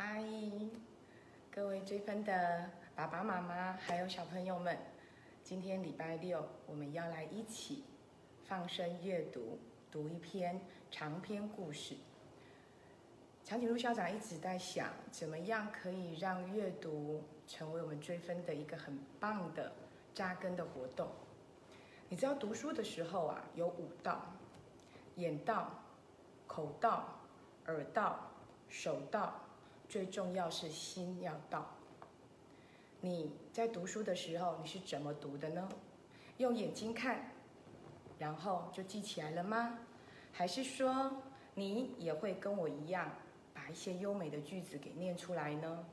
嗨，各位追分的爸爸妈妈还有小朋友们，今天礼拜六，我们要来一起放声阅读，读一篇长篇故事。长颈鹿校长一直在想，怎么样可以让阅读成为我们追分的一个很棒的扎根的活动。你知道读书的时候啊，有五道：眼道、口道、耳道、手道。最重要是心要到。你在读书的时候，你是怎么读的呢？用眼睛看，然后就记起来了吗？还是说你也会跟我一样，把一些优美的句子给念出来呢？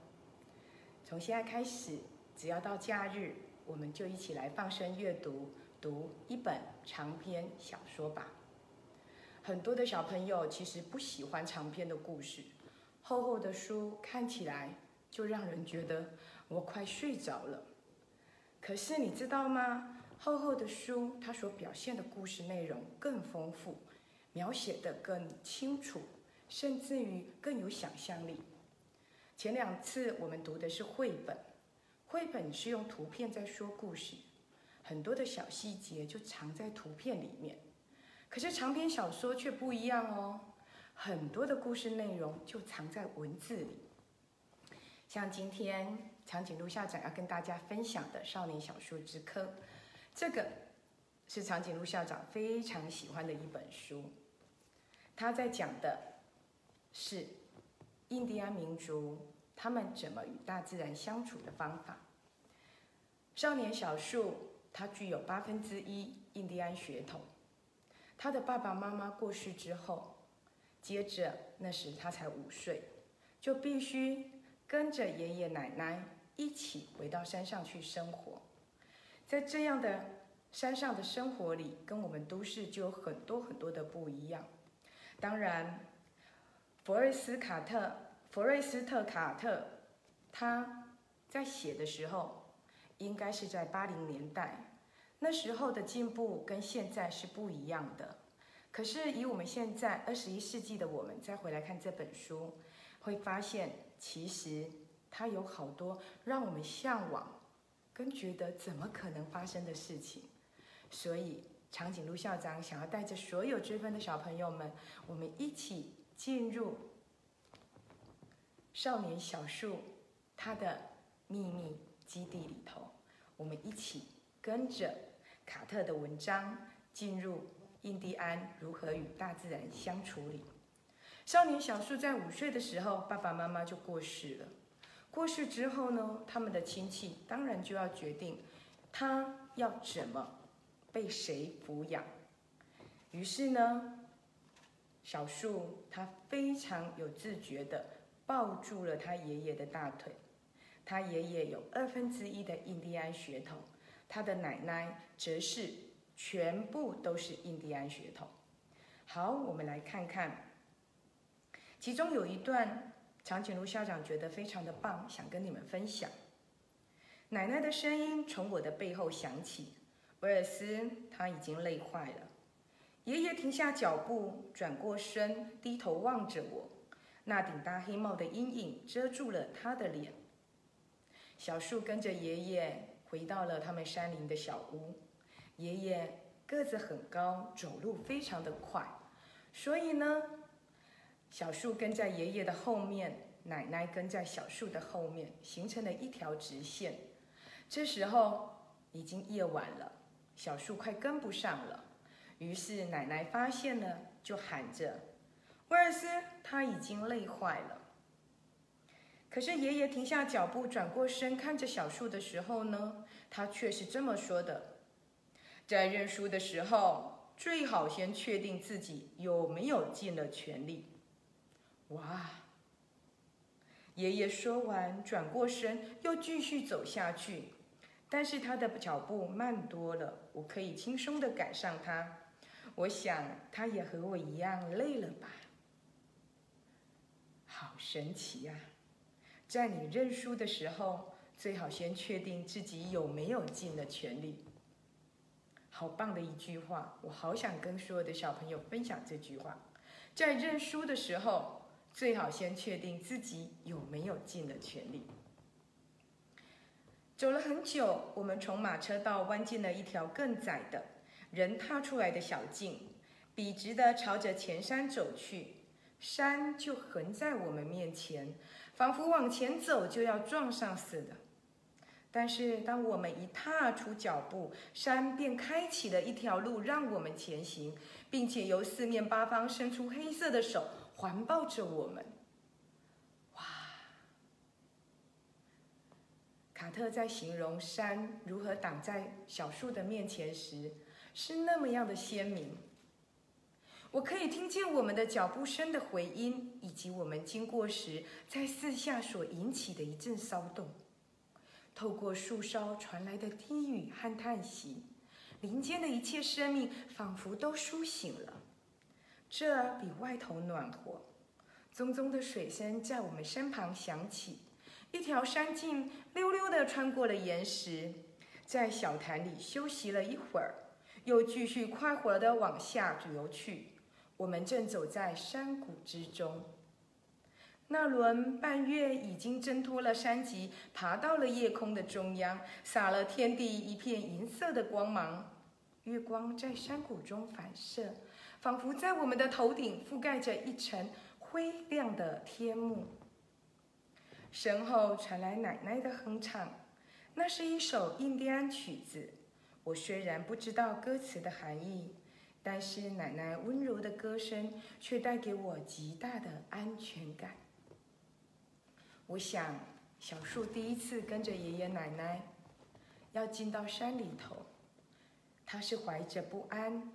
从现在开始，只要到假日，我们就一起来放声阅读，读一本长篇小说吧。很多的小朋友其实不喜欢长篇的故事。厚厚的书看起来就让人觉得我快睡着了。可是你知道吗？厚厚的书它所表现的故事内容更丰富，描写的更清楚，甚至于更有想象力。前两次我们读的是绘本，绘本是用图片在说故事，很多的小细节就藏在图片里面。可是长篇小说却不一样哦。很多的故事内容就藏在文字里，像今天长颈鹿校长要跟大家分享的《少年小说之科》，这个是长颈鹿校长非常喜欢的一本书。他在讲的是印第安民族他们怎么与大自然相处的方法。少年小树他具有八分之一印第安血统，他的爸爸妈妈过世之后。接着，那时他才五岁，就必须跟着爷爷奶奶一起回到山上去生活。在这样的山上的生活里，跟我们都市就有很多很多的不一样。当然，弗瑞斯卡特、弗瑞斯特卡特，他在写的时候，应该是在八零年代，那时候的进步跟现在是不一样的。可是，以我们现在二十一世纪的我们再回来看这本书，会发现其实它有好多让我们向往跟觉得怎么可能发生的事情。所以，长颈鹿校长想要带着所有追分的小朋友们，我们一起进入少年小树它的秘密基地里头，我们一起跟着卡特的文章进入。印第安如何与大自然相处？里少年小树在五岁的时候，爸爸妈妈就过世了。过世之后呢，他们的亲戚当然就要决定他要怎么被谁抚养。于是呢，小树他非常有自觉的抱住了他爷爷的大腿。他爷爷有二分之一的印第安血统，他的奶奶则是。全部都是印第安血统。好，我们来看看，其中有一段长颈鹿校长觉得非常的棒，想跟你们分享。奶奶的声音从我的背后响起，威尔斯他已经累坏了。爷爷停下脚步，转过身，低头望着我，那顶大黑帽的阴影遮住了他的脸。小树跟着爷爷回到了他们山林的小屋。爷爷个子很高，走路非常的快，所以呢，小树跟在爷爷的后面，奶奶跟在小树的后面，形成了一条直线。这时候已经夜晚了，小树快跟不上了，于是奶奶发现了，就喊着：“威尔斯，他已经累坏了。”可是爷爷停下脚步，转过身看着小树的时候呢，他却是这么说的。在认输的时候，最好先确定自己有没有尽了全力。哇！爷爷说完，转过身，又继续走下去，但是他的脚步慢多了，我可以轻松的赶上他。我想，他也和我一样累了吧？好神奇呀！在你认输的时候，最好先确定自己有没有尽了全力。好棒的一句话，我好想跟所有的小朋友分享这句话。在认输的时候，最好先确定自己有没有尽了全力。走了很久，我们从马车道弯进了一条更窄的人踏出来的小径，笔直的朝着前山走去。山就横在我们面前，仿佛往前走就要撞上似的。但是当我们一踏出脚步，山便开启了一条路让我们前行，并且由四面八方伸出黑色的手环抱着我们。哇！卡特在形容山如何挡在小树的面前时，是那么样的鲜明。我可以听见我们的脚步声的回音，以及我们经过时在四下所引起的一阵骚动。透过树梢传来的低语和叹息，林间的一切生命仿佛都苏醒了。这比外头暖和。淙淙的水声在我们身旁响起，一条山径溜溜地穿过了岩石，在小潭里休息了一会儿，又继续快活地往下游去。我们正走在山谷之中，那轮半月已经挣脱了山脊，爬到了夜空的中央，洒了天地一片银色的光芒。月光在山谷中反射，仿佛在我们的头顶覆盖着一层灰亮的天幕。身后传来奶奶的哼唱，那是一首印第安曲子。我虽然不知道歌词的含义。但是奶奶温柔的歌声却带给我极大的安全感。我想，小树第一次跟着爷爷奶奶要进到山里头，他是怀着不安，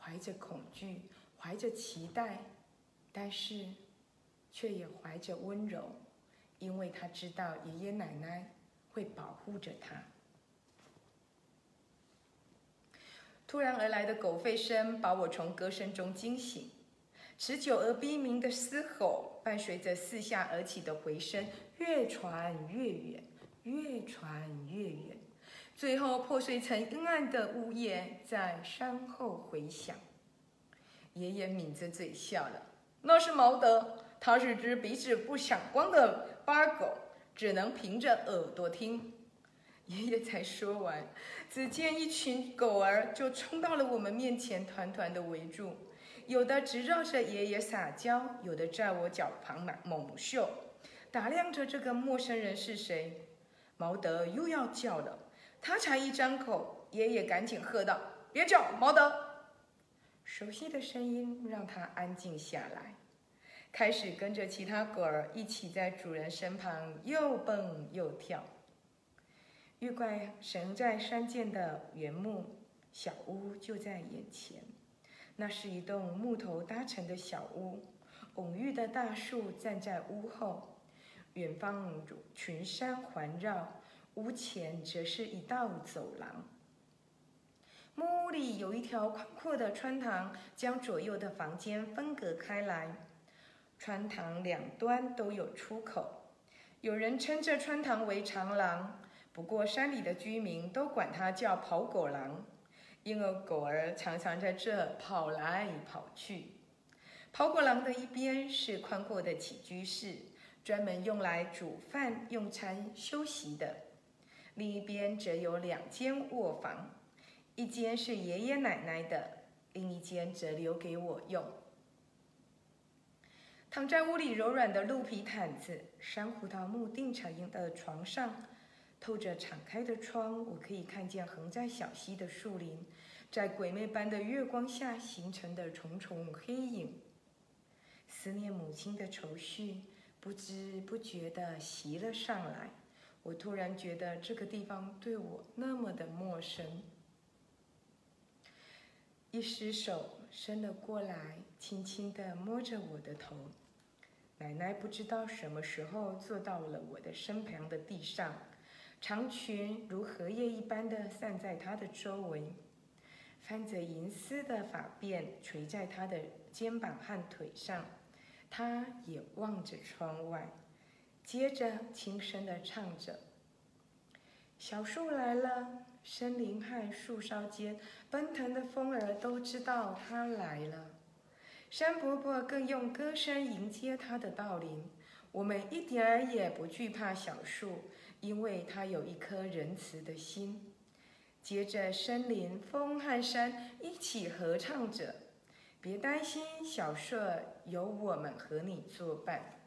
怀着恐惧，怀着期待，但是却也怀着温柔，因为他知道爷爷奶奶会保护着他。突然而来的狗吠声把我从歌声中惊醒，持久而逼鸣的嘶吼伴随着四下而起的回声，越传越远，越传越远，最后破碎成阴暗的呜咽，在山后回响。爷爷抿着嘴笑了：“那是毛德，他是只鼻子不响光的巴狗，只能凭着耳朵听。”爷爷才说完，只见一群狗儿就冲到了我们面前，团团的围住，有的直绕着爷爷撒娇，有的在我脚旁猛猛嗅，打量着这个陌生人是谁。毛德又要叫了，他才一张口，爷爷赶紧喝道：“别叫，毛德！”熟悉的声音让他安静下来，开始跟着其他狗儿一起在主人身旁又蹦又跳。遇怪神在山涧的原木小屋就在眼前，那是一栋木头搭成的小屋，蓊郁的大树站在屋后，远方群山环绕，屋前则是一道走廊。木屋里有一条宽阔的穿堂，将左右的房间分隔开来，穿堂两端都有出口，有人称这穿堂为长廊。不过，山里的居民都管它叫跑狗廊，因为狗儿常常在这跑来跑去。跑狗廊的一边是宽阔的起居室，专门用来煮饭、用餐、休息的；另一边则有两间卧房，一间是爷爷奶奶的，另一间则留给我用。躺在屋里柔软的鹿皮毯子、珊瑚桃木定成的床上。透着敞开的窗，我可以看见横在小溪的树林，在鬼魅般的月光下形成的重重黑影。思念母亲的愁绪不知不觉地袭了上来。我突然觉得这个地方对我那么的陌生。一只手伸了过来，轻轻地摸着我的头。奶奶不知道什么时候坐到了我的身旁的地上。长裙如荷叶一般的散在她的周围，翻着银丝的发辫垂在她的肩膀和腿上。她也望着窗外，接着轻声的唱着：“小树来了，森林和树梢间奔腾的风儿都知道它来了。山伯伯更用歌声迎接他的到临。我们一点儿也不惧怕小树，因为他有一颗仁慈的心。接着，森林、风和山一起合唱着：“别担心，小树，有我们和你作伴。”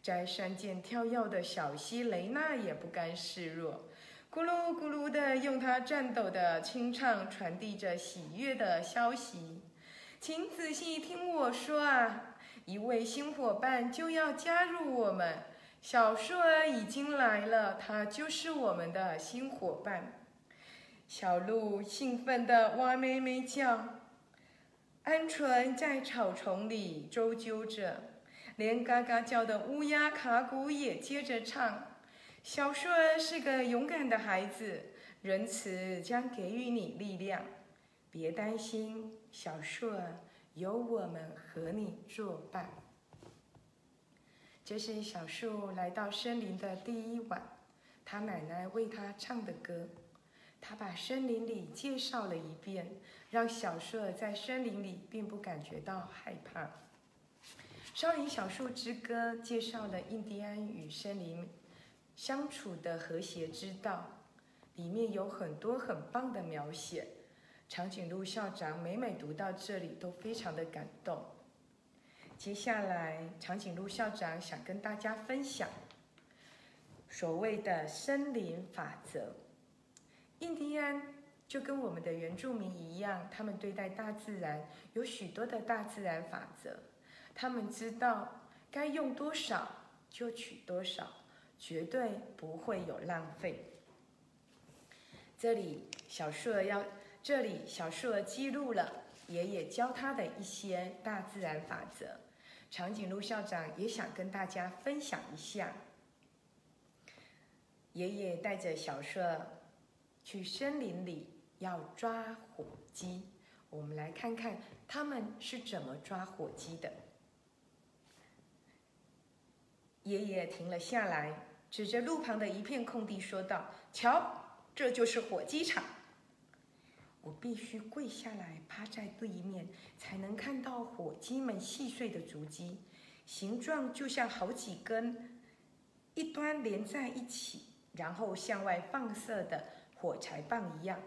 在山间跳跃的小溪雷娜也不甘示弱，咕噜咕噜地用它颤抖的清唱传递着喜悦的消息。请仔细听我说啊，一位新伙伴就要加入我们。小树儿已经来了，它就是我们的新伙伴。小鹿兴奋地哇咩咩叫，鹌鹑在草丛里周啾着。连嘎嘎叫的乌鸦卡古也接着唱：“小树儿是个勇敢的孩子，仁慈将给予你力量。别担心，小树儿，有我们和你作伴。”这是小树来到森林的第一晚，他奶奶为他唱的歌。他把森林里介绍了一遍，让小树在森林里并不感觉到害怕。《少林小树之歌》介绍了印第安与森林相处的和谐之道，里面有很多很棒的描写。长颈鹿校长每每读到这里都非常的感动。接下来，长颈鹿校长想跟大家分享所谓的森林法则。印第安就跟我们的原住民一样，他们对待大自然有许多的大自然法则。他们知道该用多少就取多少，绝对不会有浪费。这里小树儿要，这里小树儿记录了爷爷教他的一些大自然法则。长颈鹿校长也想跟大家分享一下。爷爷带着小树儿去森林里要抓火鸡，我们来看看他们是怎么抓火鸡的。爷爷停了下来，指着路旁的一片空地说道：“瞧，这就是火鸡场。我必须跪下来，趴在对面，才能看到火鸡们细碎的足迹，形状就像好几根一端连在一起，然后向外放射的火柴棒一样。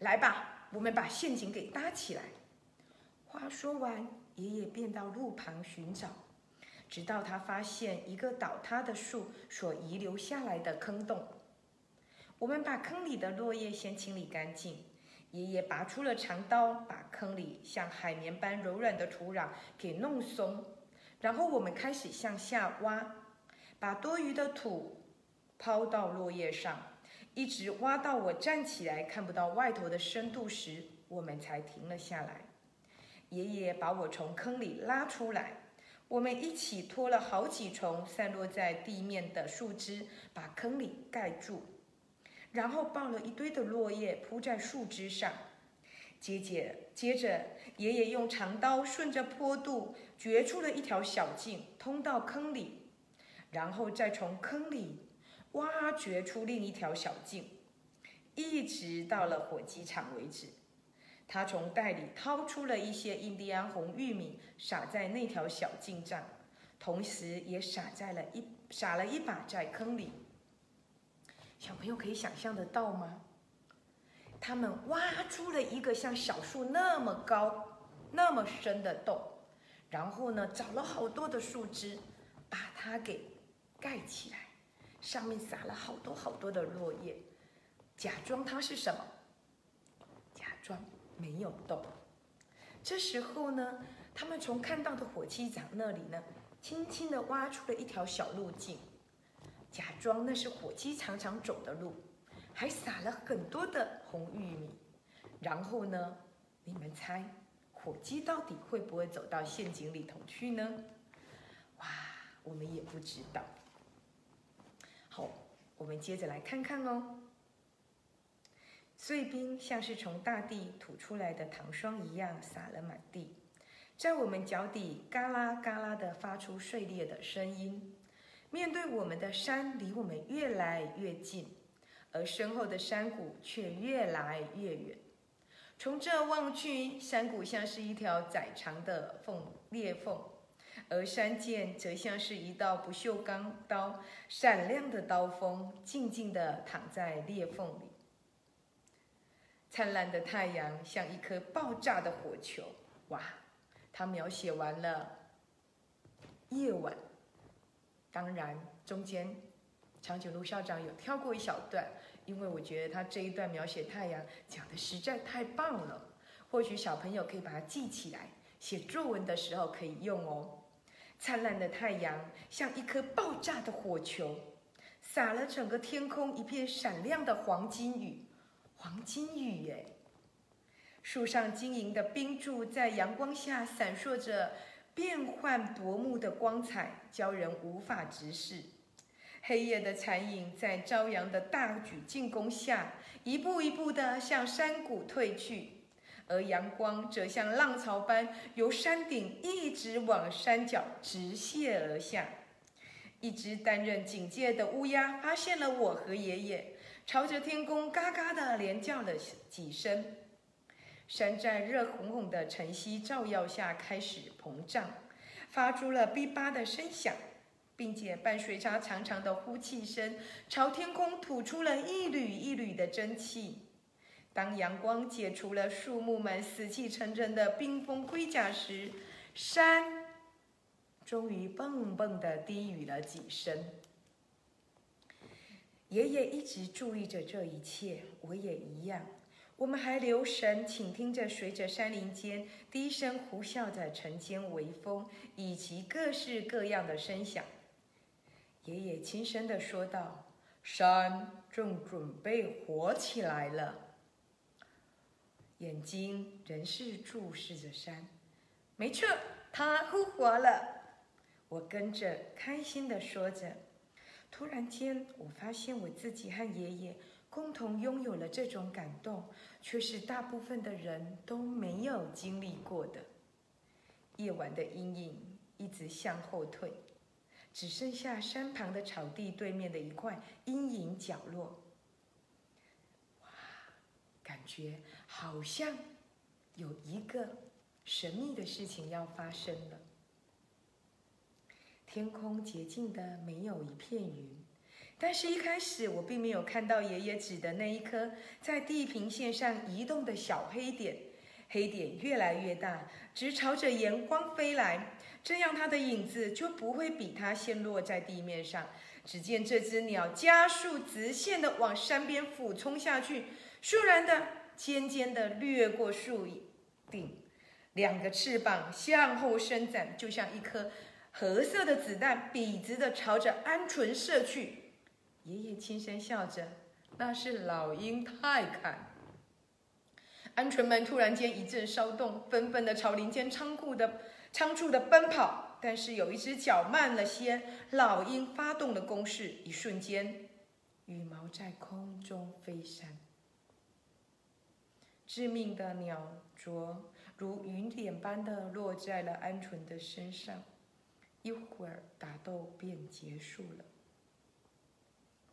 来吧，我们把陷阱给搭起来。”话说完，爷爷便到路旁寻找。直到他发现一个倒塌的树所遗留下来的坑洞，我们把坑里的落叶先清理干净。爷爷拔出了长刀，把坑里像海绵般柔软的土壤给弄松。然后我们开始向下挖，把多余的土抛到落叶上，一直挖到我站起来看不到外头的深度时，我们才停了下来。爷爷把我从坑里拉出来。我们一起拖了好几重散落在地面的树枝，把坑里盖住，然后抱了一堆的落叶铺在树枝上。接着，接着，爷爷用长刀顺着坡度掘出了一条小径，通到坑里，然后再从坑里挖掘出另一条小径，一直到了火鸡场为止。他从袋里掏出了一些印第安红玉米，撒在那条小径上，同时也撒在了一撒了一把在坑里。小朋友可以想象得到吗？他们挖出了一个像小树那么高、那么深的洞，然后呢，找了好多的树枝，把它给盖起来，上面撒了好多好多的落叶，假装它是什么？假装。没有洞。这时候呢，他们从看到的火鸡场那里呢，轻轻地挖出了一条小路径，假装那是火鸡常常走的路，还撒了很多的红玉米。然后呢，你们猜，火鸡到底会不会走到陷阱里头去呢？哇，我们也不知道。好，我们接着来看看哦。碎冰像是从大地吐出来的糖霜一样撒了满地，在我们脚底嘎啦嘎啦地发出碎裂的声音。面对我们的山离我们越来越近，而身后的山谷却越来越远。从这望去，山谷像是一条窄长的缝裂缝，而山涧则像是一道不锈钢刀，闪亮的刀锋静静地躺在裂缝里。灿烂的太阳像一颗爆炸的火球，哇！他描写完了夜晚，当然中间长久路校长有跳过一小段。因为我觉得他这一段描写太阳讲的实在太棒了，或许小朋友可以把它记起来，写作文的时候可以用哦。灿烂的太阳像一颗爆炸的火球，洒了整个天空一片闪亮的黄金雨，黄金雨耶！树上晶莹的冰柱在阳光下闪烁着变幻夺目的光彩，教人无法直视。黑夜的残影在朝阳的大举进攻下，一步一步地向山谷退去，而阳光则像浪潮般由山顶一直往山脚直泻而下。一只担任警戒的乌鸦发现了我和爷爷，朝着天空嘎嘎地连叫了几声。山在热烘烘的晨曦照耀下开始膨胀，发出了哔叭的声响。并且伴随着长长的呼气声，朝天空吐出了一缕一缕的蒸汽。当阳光解除了树木们死气沉沉的冰封盔甲时，山终于蹦蹦地低语了几声。爷爷一直注意着这一切，我也一样。我们还留神倾听着随着山林间低声呼啸的晨间微风，以及各式各样的声响。爷爷轻声地说道：“山正准备活起来了。”眼睛仍是注视着山。没错，它复活了。我跟着开心地说着。突然间，我发现我自己和爷爷共同拥有了这种感动，却是大部分的人都没有经历过的。夜晚的阴影一直向后退。只剩下山旁的草地对面的一块阴影角落。哇，感觉好像有一个神秘的事情要发生了。天空洁净的没有一片云，但是一开始我并没有看到爷爷指的那一颗在地平线上移动的小黑点，黑点越来越大，直朝着阳光飞来。这样，它的影子就不会比它先落在地面上。只见这只鸟加速直线的往山边俯冲下去，倏然的尖尖的掠过树顶，两个翅膀向后伸展，就像一颗褐色的子弹，笔直的朝着鹌鹑射去。爷爷轻声笑着：“那是老鹰泰坎。”鹌鹑们突然间一阵骚动，纷纷的朝林间仓库的。仓促的奔跑，但是有一只脚慢了些。老鹰发动了攻势，一瞬间，羽毛在空中飞散，致命的鸟啄如云点般的落在了鹌鹑的身上。一会儿，打斗便结束了。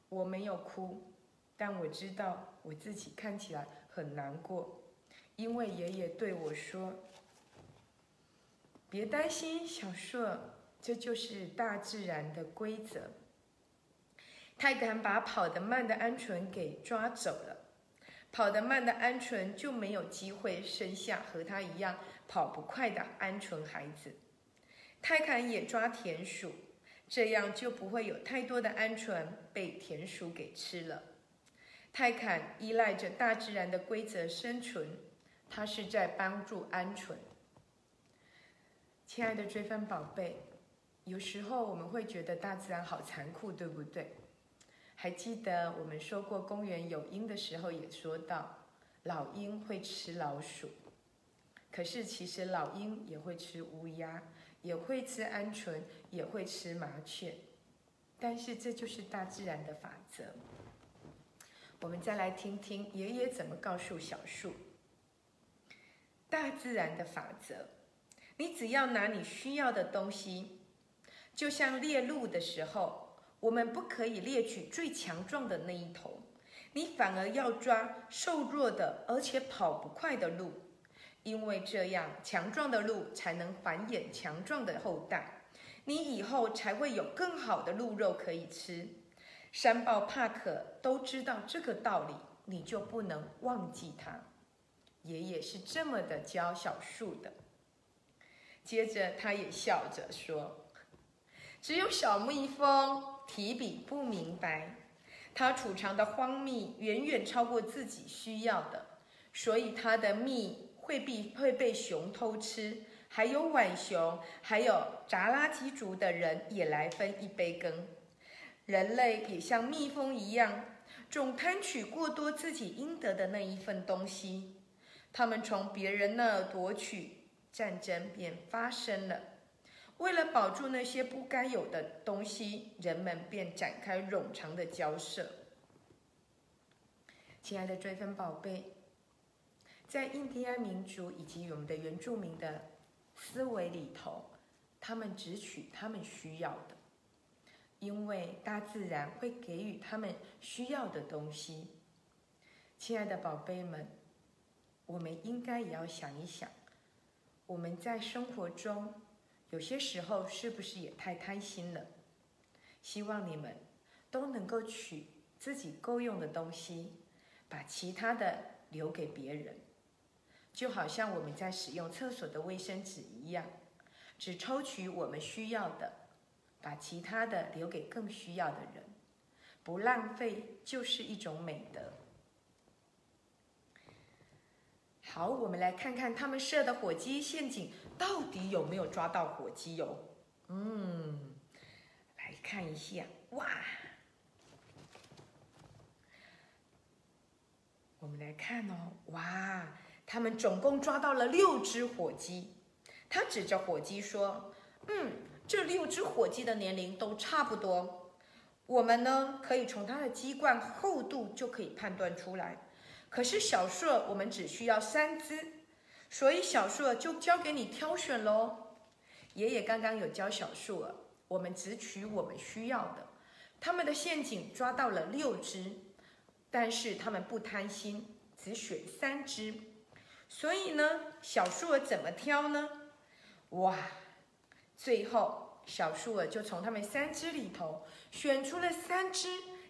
我没有哭，但我知道我自己看起来很难过，因为爷爷对我说。别担心，小硕，这就是大自然的规则。泰坦把跑得慢的鹌鹑给抓走了，跑得慢的鹌鹑就没有机会生下和它一样跑不快的鹌鹑孩子。泰坦也抓田鼠，这样就不会有太多的鹌鹑被田鼠给吃了。泰坦依赖着大自然的规则生存，它是在帮助鹌鹑。亲爱的追分宝贝，有时候我们会觉得大自然好残酷，对不对？还记得我们说过公园有鹰的时候，也说到老鹰会吃老鼠，可是其实老鹰也会吃乌鸦，也会吃鹌鹑，也会吃麻雀，但是这就是大自然的法则。我们再来听听爷爷怎么告诉小树，大自然的法则。你只要拿你需要的东西，就像猎鹿的时候，我们不可以猎取最强壮的那一头，你反而要抓瘦弱的，而且跑不快的鹿，因为这样强壮的鹿才能繁衍强壮的后代，你以后才会有更好的鹿肉可以吃。山豹帕克都知道这个道理，你就不能忘记它。爷爷是这么的教小树的。接着，他也笑着说：“只有小蜜蜂提笔不明白。”它储藏的荒蜜远远超过自己需要的，所以它的蜜会被会被熊偷吃，还有浣熊，还有扎拉基族的人也来分一杯羹。人类也像蜜蜂一样，总贪取过多自己应得的那一份东西，他们从别人那儿夺取，战争便发生了。为了保住那些不该有的东西，人们便展开冗长的交涉。亲爱的追分宝贝，在印第安民族以及我们的原住民的思维里头，他们只取他们需要的，因为大自然会给予他们需要的东西。亲爱的宝贝们，我们应该也要想一想，我们在生活中。有些时候是不是也太贪心了？希望你们都能够取自己够用的东西，把其他的留给别人。就好像我们在使用厕所的卫生纸一样，只抽取我们需要的，把其他的留给更需要的人。不浪费就是一种美德。好，我们来看看他们设的火鸡陷阱。到底有没有抓到火鸡哟？嗯，来看一下，哇！我们来看哦，哇！他们总共抓到了六只火鸡。他指着火鸡说：“嗯，这六只火鸡的年龄都差不多。我们呢，可以从它的鸡冠厚度就可以判断出来。可是小树，我们只需要三只。”所以小树就交给你挑选喽。爷爷刚刚有教小树儿，我们只取我们需要的。他们的陷阱抓到了六只，但是他们不贪心，只选三只。所以呢，小树儿怎么挑呢？哇！最后小树儿就从他们三只里头选出了三只。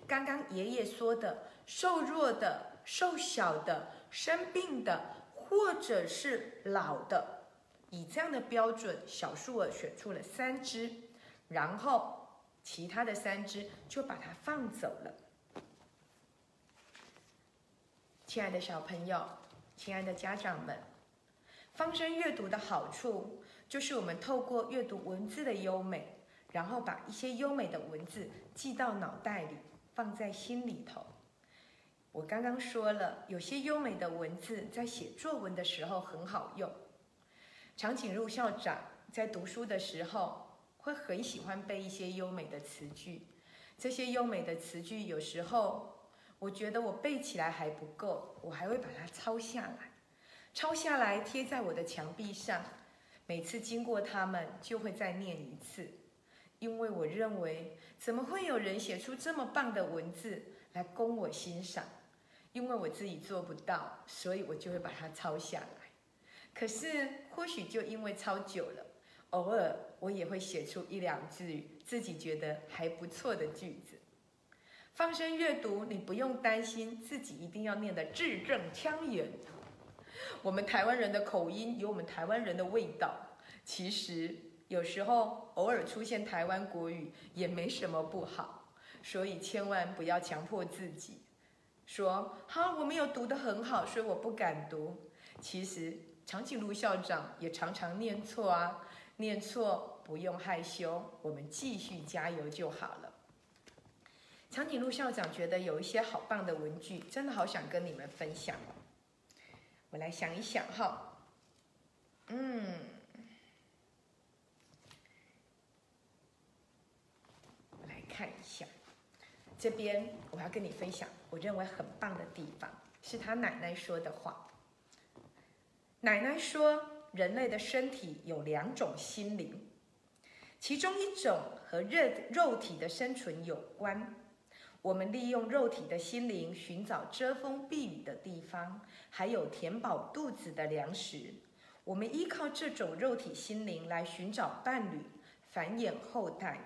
刚刚爷爷说的瘦弱的、瘦小的、生病的。或者是老的，以这样的标准，小树儿选出了三只，然后其他的三只就把它放走了。亲爱的小朋友，亲爱的家长们，方声阅读的好处就是我们透过阅读文字的优美，然后把一些优美的文字记到脑袋里，放在心里头。我刚刚说了，有些优美的文字在写作文的时候很好用。长颈鹿校长在读书的时候会很喜欢背一些优美的词句，这些优美的词句有时候我觉得我背起来还不够，我还会把它抄下来，抄下来贴在我的墙壁上，每次经过他们就会再念一次，因为我认为怎么会有人写出这么棒的文字来供我欣赏？因为我自己做不到，所以我就会把它抄下来。可是或许就因为抄久了，偶尔我也会写出一两句自己觉得还不错的句子。放声阅读，你不用担心自己一定要念得字正腔圆。我们台湾人的口音有我们台湾人的味道，其实有时候偶尔出现台湾国语也没什么不好，所以千万不要强迫自己。说好，我没有读得很好，所以我不敢读。其实长颈鹿校长也常常念错啊，念错不用害羞，我们继续加油就好了。长颈鹿校长觉得有一些好棒的文具，真的好想跟你们分享。我来想一想哈，嗯，我来看一下。这边我要跟你分享，我认为很棒的地方是他奶奶说的话。奶奶说，人类的身体有两种心灵，其中一种和肉肉体的生存有关。我们利用肉体的心灵寻找遮风避雨的地方，还有填饱肚子的粮食。我们依靠这种肉体心灵来寻找伴侣、繁衍后代。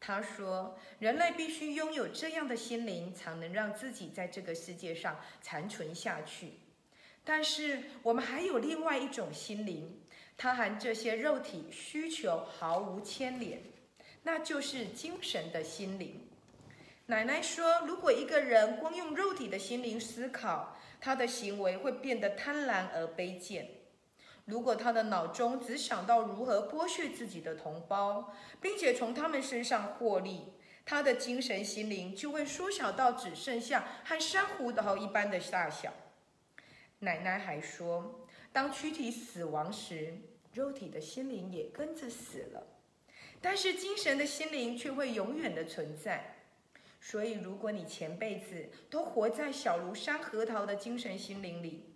他说：“人类必须拥有这样的心灵，才能让自己在这个世界上残存下去。但是，我们还有另外一种心灵，它和这些肉体需求毫无牵连，那就是精神的心灵。”奶奶说：“如果一个人光用肉体的心灵思考，他的行为会变得贪婪而卑贱。”如果他的脑中只想到如何剥削自己的同胞，并且从他们身上获利，他的精神心灵就会缩小到只剩下和珊瑚岛一般的大小。奶奶还说，当躯体死亡时，肉体的心灵也跟着死了，但是精神的心灵却会永远的存在。所以，如果你前辈子都活在小如山核桃的精神心灵里，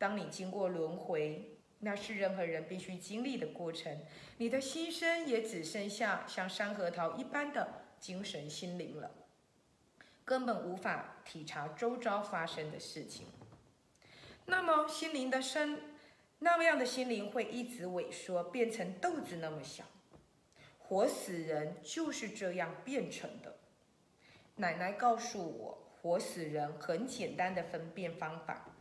当你经过轮回，那是任何人必须经历的过程。你的心声也只剩下像山核桃一般的精神心灵了，根本无法体察周遭发生的事情。那么心灵的身，那么样的心灵会一直萎缩，变成豆子那么小。活死人就是这样变成的。奶奶告诉我，活死人很简单的分辨方法。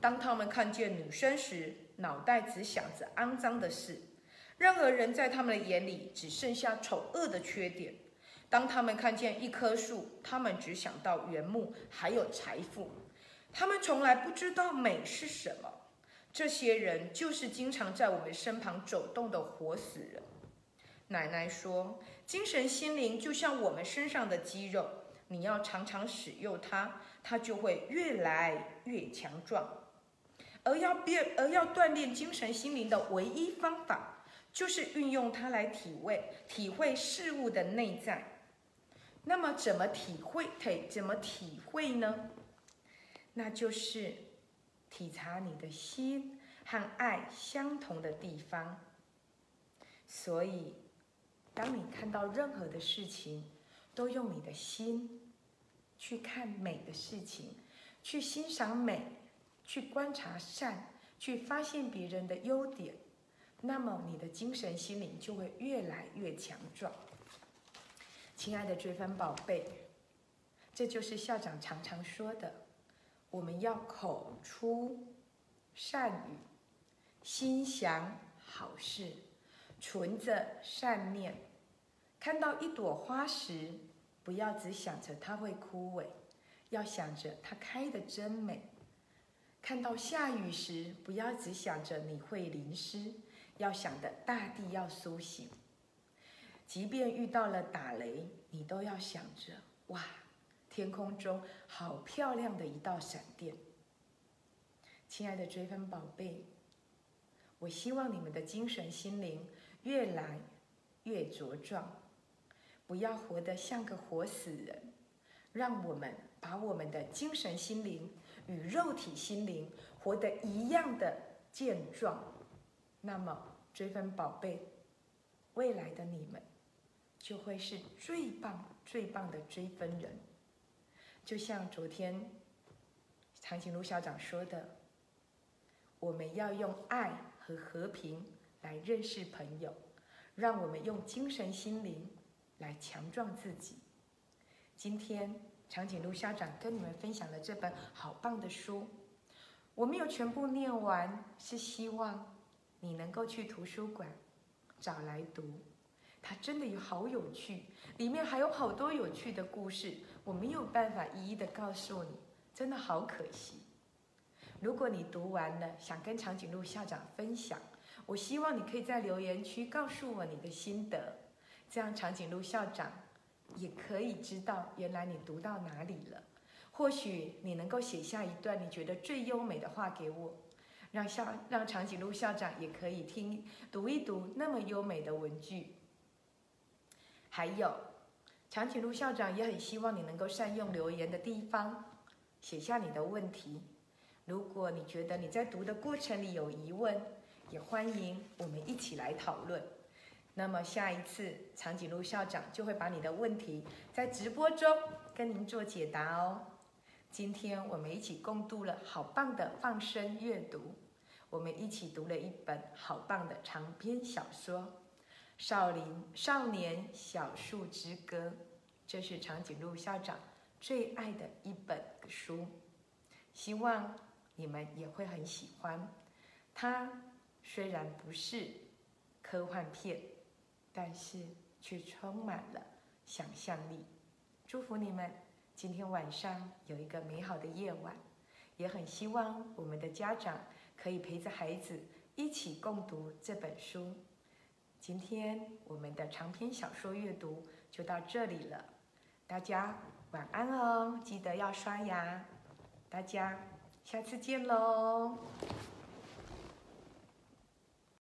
当他们看见女生时，脑袋只想着肮脏的事；任何人在他们的眼里只剩下丑恶的缺点。当他们看见一棵树，他们只想到原木还有财富。他们从来不知道美是什么。这些人就是经常在我们身旁走动的活死人。奶奶说，精神心灵就像我们身上的肌肉，你要常常使用它，它就会越来越强壮。而要变，而要锻炼精神心灵的唯一方法，就是运用它来体味、体会事物的内在。那么，怎么体会？体怎么体会呢？那就是体察你的心和爱相同的地方。所以，当你看到任何的事情，都用你的心去看美的事情，去欣赏美。去观察善，去发现别人的优点，那么你的精神心灵就会越来越强壮。亲爱的追分宝贝，这就是校长常常说的：我们要口出善语，心想好事，存着善念。看到一朵花时，不要只想着它会枯萎，要想着它开的真美。看到下雨时，不要只想着你会淋湿，要想的大地要苏醒。即便遇到了打雷，你都要想着哇，天空中好漂亮的一道闪电。亲爱的追分宝贝，我希望你们的精神心灵越来越茁壮，不要活得像个活死人。让我们把我们的精神心灵。与肉体心灵活得一样的健壮，那么追分宝贝，未来的你们就会是最棒、最棒的追分人。就像昨天长颈鹿校长说的，我们要用爱和和平来认识朋友，让我们用精神心灵来强壮自己。今天。长颈鹿校长跟你们分享了这本好棒的书，我没有全部念完，是希望你能够去图书馆找来读，它真的有好有趣，里面还有好多有趣的故事，我没有办法一一的告诉你，真的好可惜。如果你读完了，想跟长颈鹿校长分享，我希望你可以在留言区告诉我你的心得，这样长颈鹿校长。也可以知道原来你读到哪里了，或许你能够写下一段你觉得最优美的话给我，让校让长颈鹿校长也可以听读一读那么优美的文句。还有，长颈鹿校长也很希望你能够善用留言的地方，写下你的问题。如果你觉得你在读的过程里有疑问，也欢迎我们一起来讨论。那么下一次长颈鹿校长就会把你的问题在直播中跟您做解答哦。今天我们一起共度了好棒的放声阅读，我们一起读了一本好棒的长篇小说《少林少年小树之歌》，这是长颈鹿校长最爱的一本书，希望你们也会很喜欢。它虽然不是科幻片。但是却充满了想象力。祝福你们今天晚上有一个美好的夜晚，也很希望我们的家长可以陪着孩子一起共读这本书。今天我们的长篇小说阅读就到这里了，大家晚安哦，记得要刷牙。大家下次见喽。